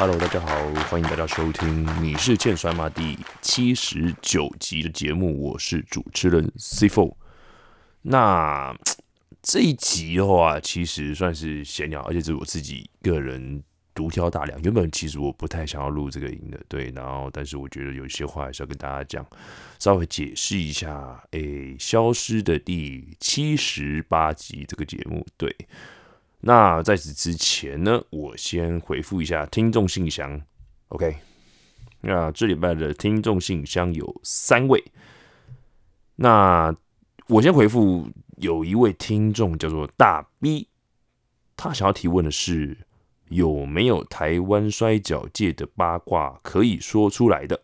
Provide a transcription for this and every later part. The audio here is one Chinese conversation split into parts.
Hello，大家好，欢迎大家收听《你是欠摔吗》第七十九集的节目，我是主持人 C Four。那这一集的话，其实算是闲聊，而且是我自己个人独挑大梁。原本其实我不太想要录这个音的，对，然后但是我觉得有一些话还是要跟大家讲，稍微解释一下。诶，消失的第七十八集这个节目，对。那在此之前呢，我先回复一下听众信箱。OK，那这礼拜的听众信箱有三位。那我先回复有一位听众叫做大 B，他想要提问的是有没有台湾摔跤界的八卦可以说出来的。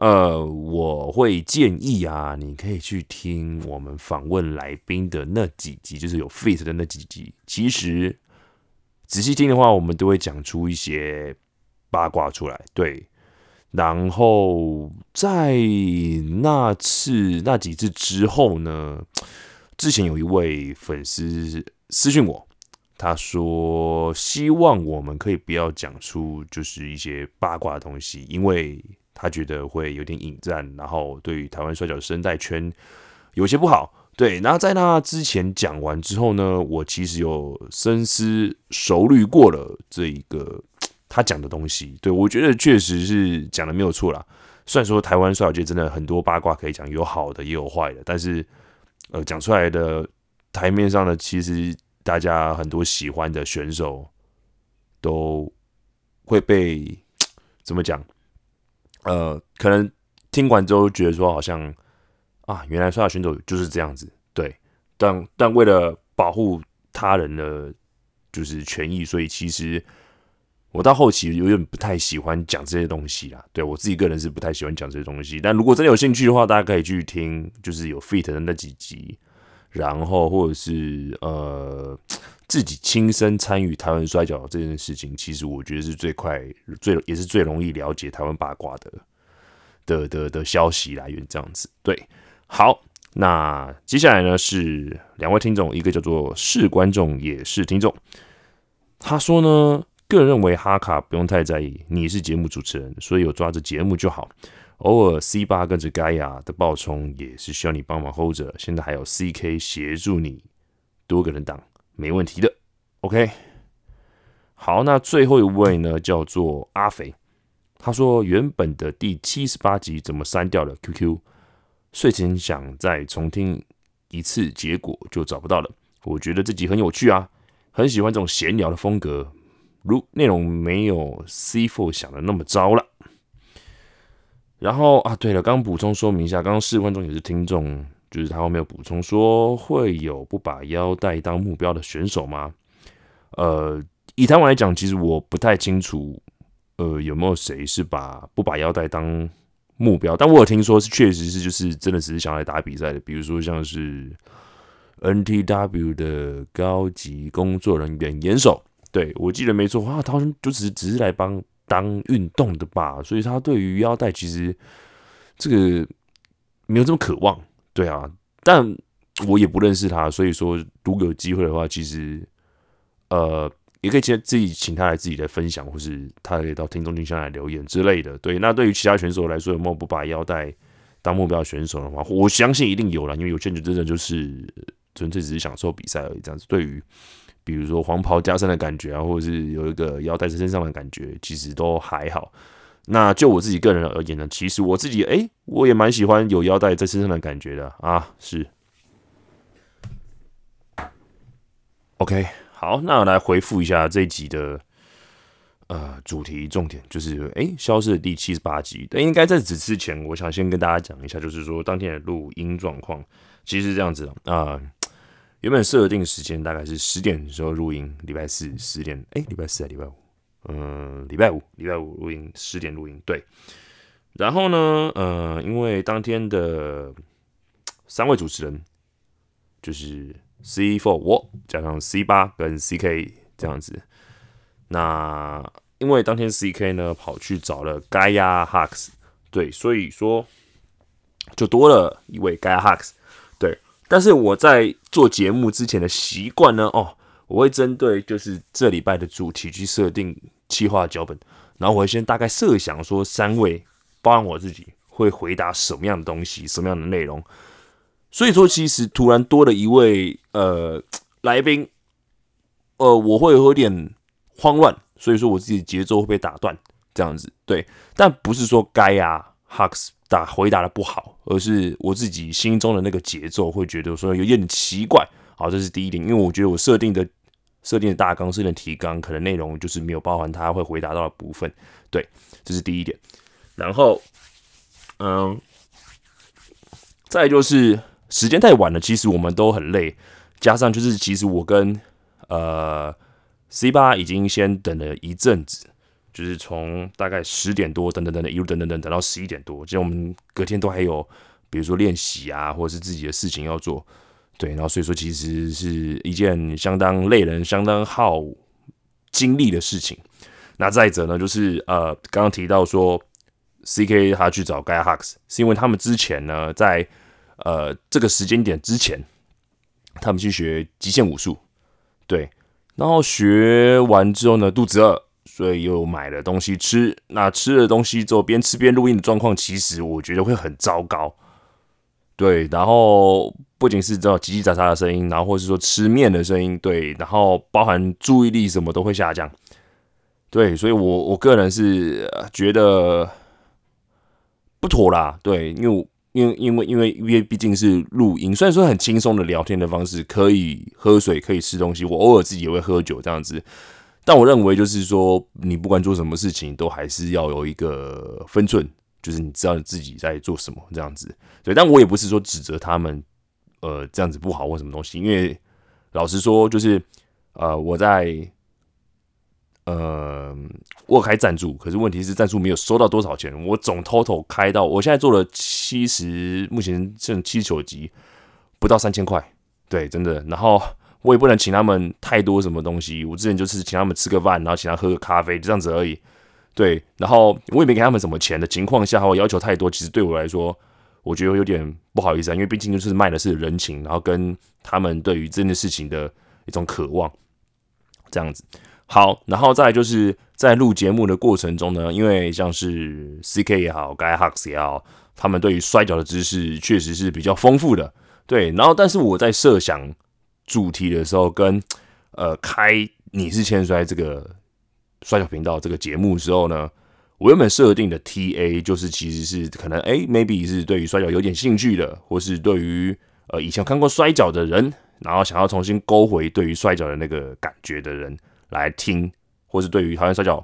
呃，我会建议啊，你可以去听我们访问来宾的那几集，就是有 fit 的那几集。其实仔细听的话，我们都会讲出一些八卦出来。对，然后在那次那几次之后呢，之前有一位粉丝私信我，他说希望我们可以不要讲出就是一些八卦的东西，因为。他觉得会有点引战，然后对于台湾摔跤生态圈有些不好。对，然后在那之前讲完之后呢，我其实有深思熟虑过了这一个他讲的东西。对我觉得确实是讲的没有错啦。虽然说台湾摔角界真的很多八卦可以讲，有好的也有坏的，但是呃讲出来的台面上的，其实大家很多喜欢的选手都会被怎么讲？呃，可能听完之后觉得说，好像啊，原来摔跤选手就是这样子，对。但但为了保护他人的就是权益，所以其实我到后期有点不太喜欢讲这些东西啦。对我自己个人是不太喜欢讲这些东西。但如果真的有兴趣的话，大家可以去听，就是有 fit 的那几集，然后或者是呃自己亲身参与台湾摔跤这件事情，其实我觉得是最快、最也是最容易了解台湾八卦的。的的的消息来源这样子，对，好，那接下来呢是两位听众，一个叫做是观众也是听众，他说呢，个人认为哈卡不用太在意，你是节目主持人，所以有抓着节目就好，偶尔 C 八跟着盖亚的爆冲也是需要你帮忙 hold 着，现在还有 CK 协助你，多个人挡。没问题的，OK，好，那最后一位呢叫做阿肥。他说：“原本的第七十八集怎么删掉了？QQ 睡前想再重听一次，结果就找不到了。我觉得这集很有趣啊，很喜欢这种闲聊的风格，如内容没有 C Four 想的那么糟了。然后啊，对了，刚补充说明一下，刚刚试观众也是听众，就是他后面有补充说会有不把腰带当目标的选手吗？呃，以台湾来讲，其实我不太清楚。”呃，有没有谁是把不把腰带当目标？但我有听说是，确实是，就是真的只是想来打比赛的。比如说像是 NTW 的高级工作人员严守，对我记得没错，哇，他就只只是来帮当运动的吧。所以他对于腰带其实这个没有这么渴望，对啊。但我也不认识他，所以说如果有机会的话，其实呃。也可以请自己请他来自己的分享，或是他可以到听众信箱来留言之类的。对，那对于其他选手来说，有没有不把腰带当目标选手的话，我相信一定有了，因为有些人真的就是纯粹只是享受比赛而已。这样子，对于比如说黄袍加身的感觉啊，或者是有一个腰带在身上的感觉，其实都还好。那就我自己个人而言呢，其实我自己哎，我也蛮喜欢有腰带在身上的感觉的啊。是，OK。好，那我来回复一下这一集的呃主题重点，就是哎，消失的第七十八集。但应该在此之前，我想先跟大家讲一下，就是说当天的录音状况，其实是这样子的啊。原本设定时间大概是十点的时候录音，礼拜四十点，哎，礼拜四还礼拜五？嗯，礼拜五，礼拜五录音，十点录音，对。然后呢，呃，因为当天的三位主持人就是。C four 我加上 C 八跟 CK 这样子，那因为当天 CK 呢跑去找了 Gaia Hux，对，所以说就多了一位 Gaia Hux，对。但是我在做节目之前的习惯呢，哦，我会针对就是这礼拜的主题去设定企划脚本。然后我会先大概设想说三位，包含我自己会回答什么样的东西，什么样的内容。所以说，其实突然多了一位呃来宾，呃，我会有点慌乱，所以说我自己节奏会被打断，这样子对。但不是说该啊，Hux 打回答的不好，而是我自己心中的那个节奏会觉得说有点奇怪。好，这是第一点，因为我觉得我设定的设定的大纲、设定的提纲，可能内容就是没有包含他会回答到的部分。对，这是第一点。然后，嗯，再就是。时间太晚了，其实我们都很累，加上就是其实我跟呃 C 八已经先等了一阵子，就是从大概十点多等等等等一路等等等等到十一点多，其实我们隔天都还有比如说练习啊，或者是自己的事情要做，对，然后所以说其实是一件相当累人、相当耗精力的事情。那再者呢，就是呃刚刚提到说 C K 他去找 Guy Hux，是因为他们之前呢在呃，这个时间点之前，他们去学极限武术，对，然后学完之后呢，肚子饿，所以又买了东西吃。那吃了东西之后，边吃边录音的状况，其实我觉得会很糟糕。对，然后不仅是这种叽叽喳喳的声音，然后或是说吃面的声音，对，然后包含注意力什么都会下降。对，所以我我个人是觉得不妥啦。对，因为。因为因为因为因为毕竟是录音，虽然说很轻松的聊天的方式，可以喝水，可以吃东西，我偶尔自己也会喝酒这样子。但我认为就是说，你不管做什么事情，都还是要有一个分寸，就是你知道你自己在做什么这样子。对，但我也不是说指责他们，呃，这样子不好或什么东西。因为老实说，就是呃，我在。呃，我开赞助，可是问题是赞助没有收到多少钱。我总 total 开到，我现在做了七十，目前剩七十九集，不到三千块。对，真的。然后我也不能请他们太多什么东西。我之前就是请他们吃个饭，然后请他喝个咖啡，就这样子而已。对，然后我也没给他们什么钱的情况下，我要求太多，其实对我来说，我觉得有点不好意思啊。因为毕竟就是卖的是人情，然后跟他们对于这件事情的一种渴望，这样子。好，然后再就是在录节目的过程中呢，因为像是 C K 也好，Guy Hux 也好，他们对于摔跤的知识确实是比较丰富的。对，然后但是我在设想主题的时候，跟呃开你是千摔这个摔跤频道这个节目的时候呢，我原本设定的 T A 就是其实是可能哎，maybe 是对于摔跤有点兴趣的，或是对于呃以前看过摔跤的人，然后想要重新勾回对于摔跤的那个感觉的人。来听，或是对于讨厌摔跤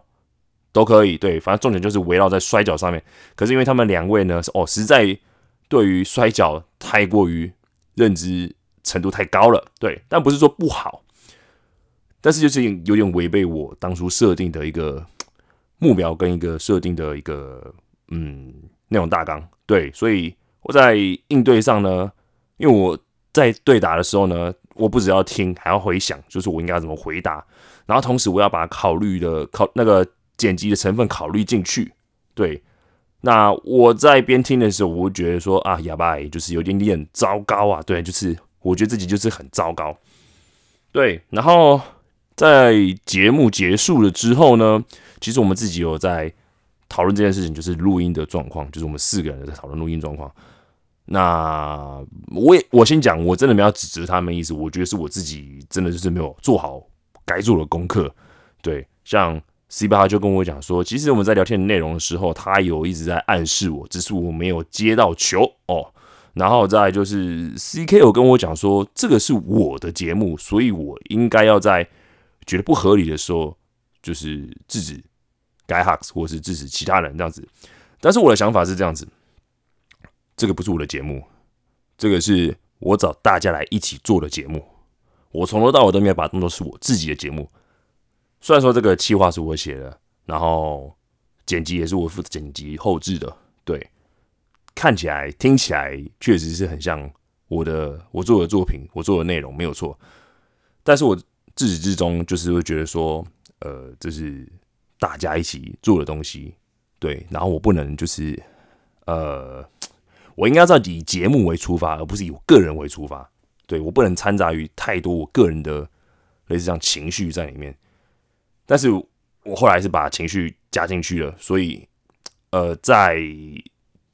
都可以。对，反正重点就是围绕在摔跤上面。可是因为他们两位呢，哦，实在对于摔跤太过于认知程度太高了。对，但不是说不好，但是就是有点违背我当初设定的一个目标跟一个设定的一个嗯内容大纲。对，所以我在应对上呢，因为我在对答的时候呢，我不只要听，还要回想，就是我应该怎么回答。然后同时我要把考虑的考那个剪辑的成分考虑进去，对。那我在边听的时候，我会觉得说啊，哑巴就是有点点糟糕啊，对，就是我觉得自己就是很糟糕，对。然后在节目结束了之后呢，其实我们自己有在讨论这件事情，就是录音的状况，就是我们四个人在讨论录音状况。那我也我先讲，我真的没有指责他们意思，我觉得是我自己真的就是没有做好。该做的功课，对，像 C 八就跟我讲说，其实我们在聊天的内容的时候，他有一直在暗示我，只是我没有接到球哦。然后再就是 C K 有跟我讲说，这个是我的节目，所以我应该要在觉得不合理的时候，就是制止 Guy Hux 或是支持其他人这样子。但是我的想法是这样子，这个不是我的节目，这个是我找大家来一起做的节目。我从头到尾都没有把它当做是我自己的节目，虽然说这个企划是我写的，然后剪辑也是我负责剪辑后置的，对，看起来听起来确实是很像我的我做的作品，我做的内容没有错，但是我自始至终就是会觉得说，呃，这是大家一起做的东西，对，然后我不能就是，呃，我应该要以节目为出发，而不是以我个人为出发。对我不能掺杂于太多我个人的类似这样情绪在里面，但是我后来是把情绪加进去了，所以呃，在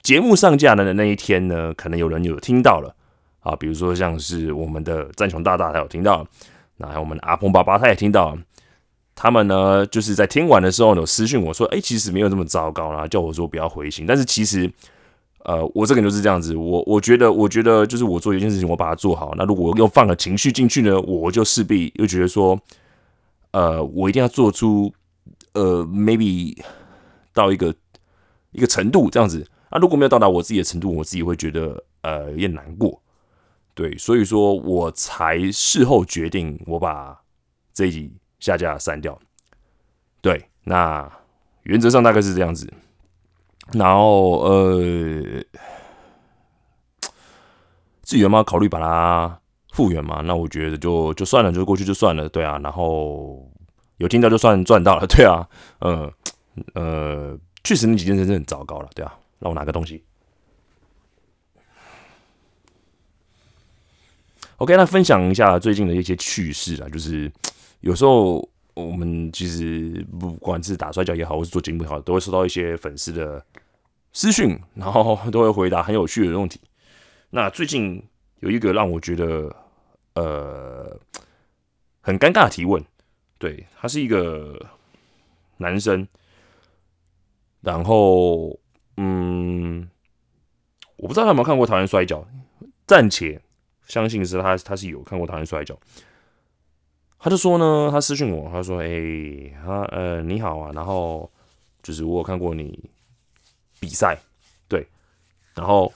节目上架的那一天呢，可能有人有听到了。啊，比如说像是我们的战雄大大他有听到，那还有我们的阿鹏爸爸他也听到，他们呢就是在听完的时候有私讯我说，哎，其实没有这么糟糕啦，叫我说不要回信，但是其实。呃，我这个人就是这样子，我我觉得，我觉得就是我做一件事情，我把它做好。那如果又放了情绪进去呢，我就势必又觉得说，呃，我一定要做出呃，maybe 到一个一个程度这样子。那如果没有到达我自己的程度，我自己会觉得呃有点难过。对，所以说我才事后决定我把这一集下架删掉。对，那原则上大概是这样子。然后呃，自己有没有考虑把它复原嘛？那我觉得就就算了，就过去就算了，对啊。然后有听到就算赚到了，对啊。呃呃，确实那几件事是很糟糕了，对啊。让我拿个东西。OK，那分享一下最近的一些趣事啊，就是有时候我们其实不管是打摔跤也好，或是做节目也好，都会收到一些粉丝的。私讯，然后都会回答很有趣的问题。那最近有一个让我觉得呃很尴尬的提问，对他是一个男生，然后嗯，我不知道他有没有看过《台湾摔跤》，暂且相信是他他是有看过《台湾摔跤》。他就说呢，他私讯我，他说：“哎，他呃你好啊，然后就是我有看过你。”比赛，对，然后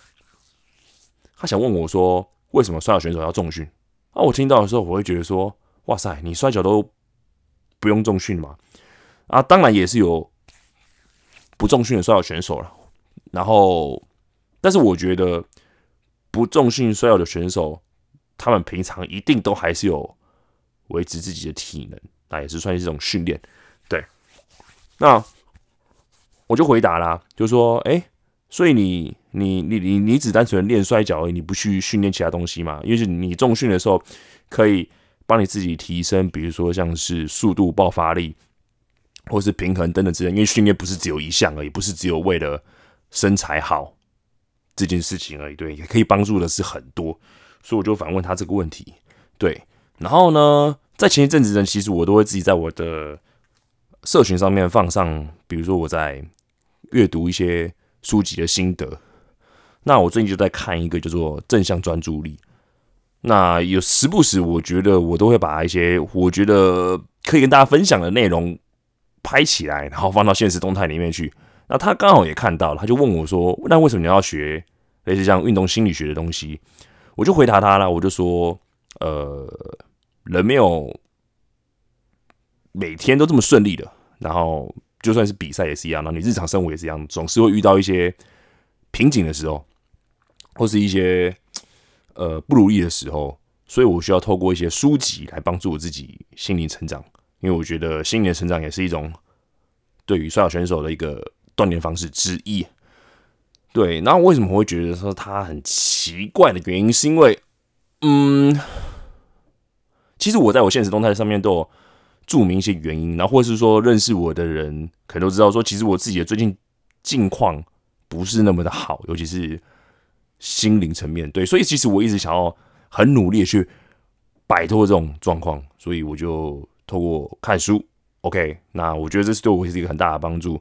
他想问我说：“为什么摔跤选手要重训？”啊，我听到的时候，我会觉得说：“哇塞，你摔跤都不用重训嘛？”啊，当然也是有不重训的摔跤选手了。然后，但是我觉得不重训摔跤的选手，他们平常一定都还是有维持自己的体能，那也是算是一种训练。对，那。我就回答啦，就说，哎，所以你你你你你只单纯练摔跤而已，你不去训练其他东西嘛？因为是你重训的时候可以帮你自己提升，比如说像是速度、爆发力，或是平衡等等之类。因为训练不是只有一项而已，不是只有为了身材好这件事情而已。对，也可以帮助的是很多。所以我就反问他这个问题。对，然后呢，在前一阵子呢，其实我都会自己在我的社群上面放上，比如说我在。阅读一些书籍的心得，那我最近就在看一个叫做正向专注力。那有时不时，我觉得我都会把一些我觉得可以跟大家分享的内容拍起来，然后放到现实动态里面去。那他刚好也看到了，他就问我说：“那为什么你要学类似像运动心理学的东西？”我就回答他了，我就说：“呃，人没有每天都这么顺利的。”然后。就算是比赛也是一样，那你日常生活也是一样，总是会遇到一些瓶颈的时候，或是一些呃不如意的时候，所以我需要透过一些书籍来帮助我自己心灵成长，因为我觉得心灵成长也是一种对于摔跤选手的一个锻炼方式之一。对，那为什么我会觉得说他很奇怪的原因，是因为嗯，其实我在我现实动态上面都有。注明一些原因，然后或者是说认识我的人可能都知道，说其实我自己的最近境况不是那么的好，尤其是心灵层面。对，所以其实我一直想要很努力的去摆脱这种状况，所以我就透过看书。OK，那我觉得这是对我是一个很大的帮助。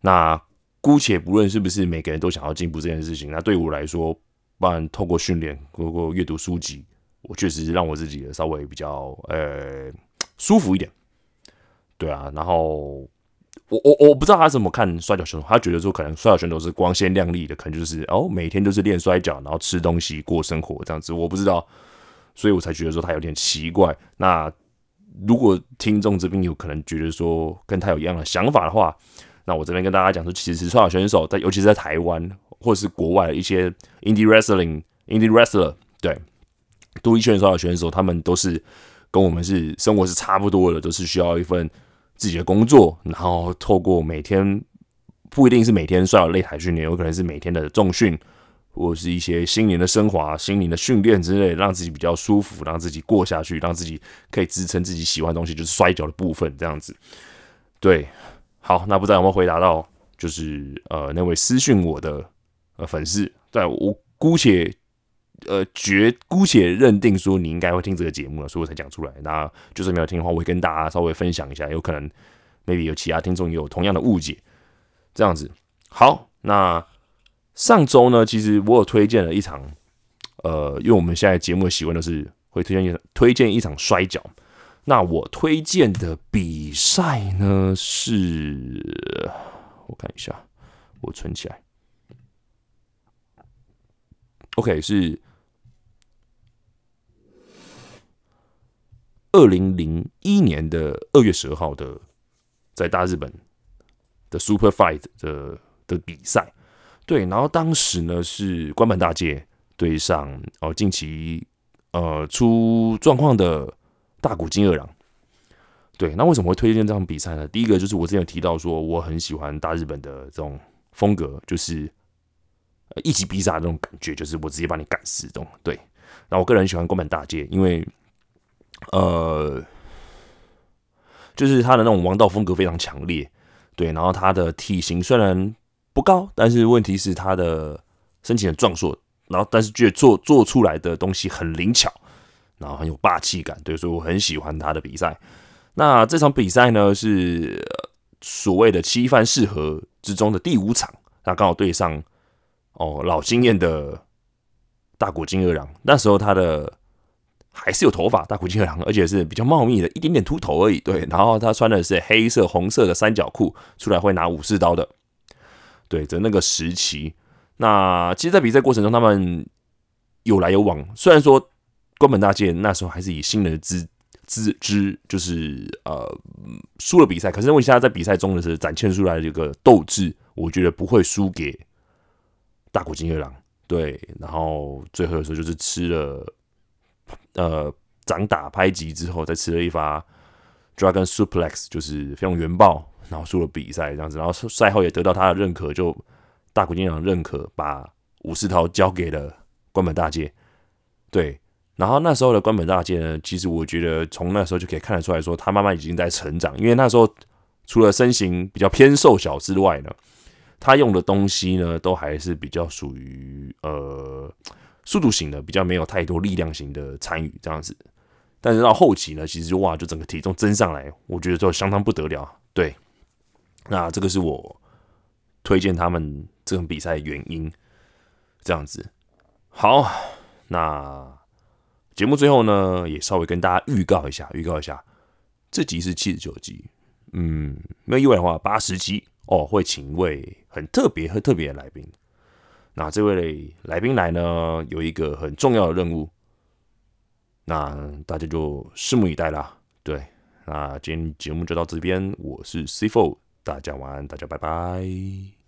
那姑且不论是不是每个人都想要进步这件事情，那对我来说，不然透过训练，透过阅读书籍，我确实让我自己稍微比较呃。舒服一点，对啊，然后我我我不知道他怎么看摔跤选手，他觉得说可能摔跤选手是光鲜亮丽的，可能就是哦每天都是练摔跤，然后吃东西过生活这样子，我不知道，所以我才觉得说他有点奇怪。那如果听众这边有可能觉得说跟他有一样的想法的话，那我这边跟大家讲说，其实摔跤选手在尤其是在台湾或是国外的一些 indie wrestling indie wrestler 对独立选手的选手，他们都是。跟我们是生活是差不多的，都是需要一份自己的工作，然后透过每天不一定是每天需要擂台训练，有可能是每天的重训，或者是一些心灵的升华、心灵的训练之类，让自己比较舒服，让自己过下去，让自己可以支撑自己喜欢的东西，就是摔跤的部分这样子。对，好，那不知道有没有回答到，就是呃那位私讯我的呃粉丝，对我姑且呃决姑且认定说你应该会听这个节目了，所以我才讲出来。那就是没有听的话，我会跟大家稍微分享一下，有可能 maybe 有其他听众也有同样的误解，这样子。好，那上周呢，其实我有推荐了一场，呃，因为我们现在节目的习惯都是会推荐一推荐一场摔跤。那我推荐的比赛呢是，我看一下，我存起来。OK，是二零零一年的二月十二号的，在大日本的 Super Fight 的的比赛。对，然后当时呢是关本大介对上哦近期呃出状况的。大谷金二郎，对，那为什么会推荐这场比赛呢？第一个就是我之前有提到说，我很喜欢大日本的这种风格，就是一击必杀那种感觉，就是我直接把你赶死这种。对，那我个人喜欢宫本大街，因为呃，就是他的那种王道风格非常强烈，对，然后他的体型虽然不高，但是问题是他的身体很壮硕，然后但是却做做出来的东西很灵巧。然后很有霸气感，对，所以我很喜欢他的比赛。那这场比赛呢，是所谓的七番四合之中的第五场，他刚好对上哦老经验的大谷金二郎。那时候他的还是有头发，大谷金二郎，而且是比较茂密的，一点点秃头而已。对，然后他穿的是黑色、红色的三角裤，出来会拿武士刀的。对，在那个时期，那其实，在比赛过程中，他们有来有往，虽然说。关本大介那时候还是以新人的资资资，就是呃输了比赛，可是问题他在比赛中的是展现出来的这个斗志，我觉得不会输给大谷金月郎。对，然后最后的时候就是吃了呃掌打拍击之后，再吃了一发 Dragon Suplex，就是非常原爆，然后输了比赛这样子，然后赛后也得到他的认可，就大谷金月郎认可，把武士刀交给了关本大介。对。然后那时候的关本大介呢，其实我觉得从那时候就可以看得出来说，他慢慢已经在成长。因为那时候除了身形比较偏瘦小之外呢，他用的东西呢都还是比较属于呃速度型的，比较没有太多力量型的参与这样子。但是到后期呢，其实哇，就整个体重增上来，我觉得就相当不得了。对，那这个是我推荐他们这场比赛的原因。这样子，好，那。节目最后呢，也稍微跟大家预告一下，预告一下，这集是七十九集，嗯，没有意外的话，八十集哦，会请一位很特别、很特别的来宾。那这位来宾来呢，有一个很重要的任务，那大家就拭目以待啦。对，那今天节目就到这边，我是 C Four，大家晚安，大家拜拜。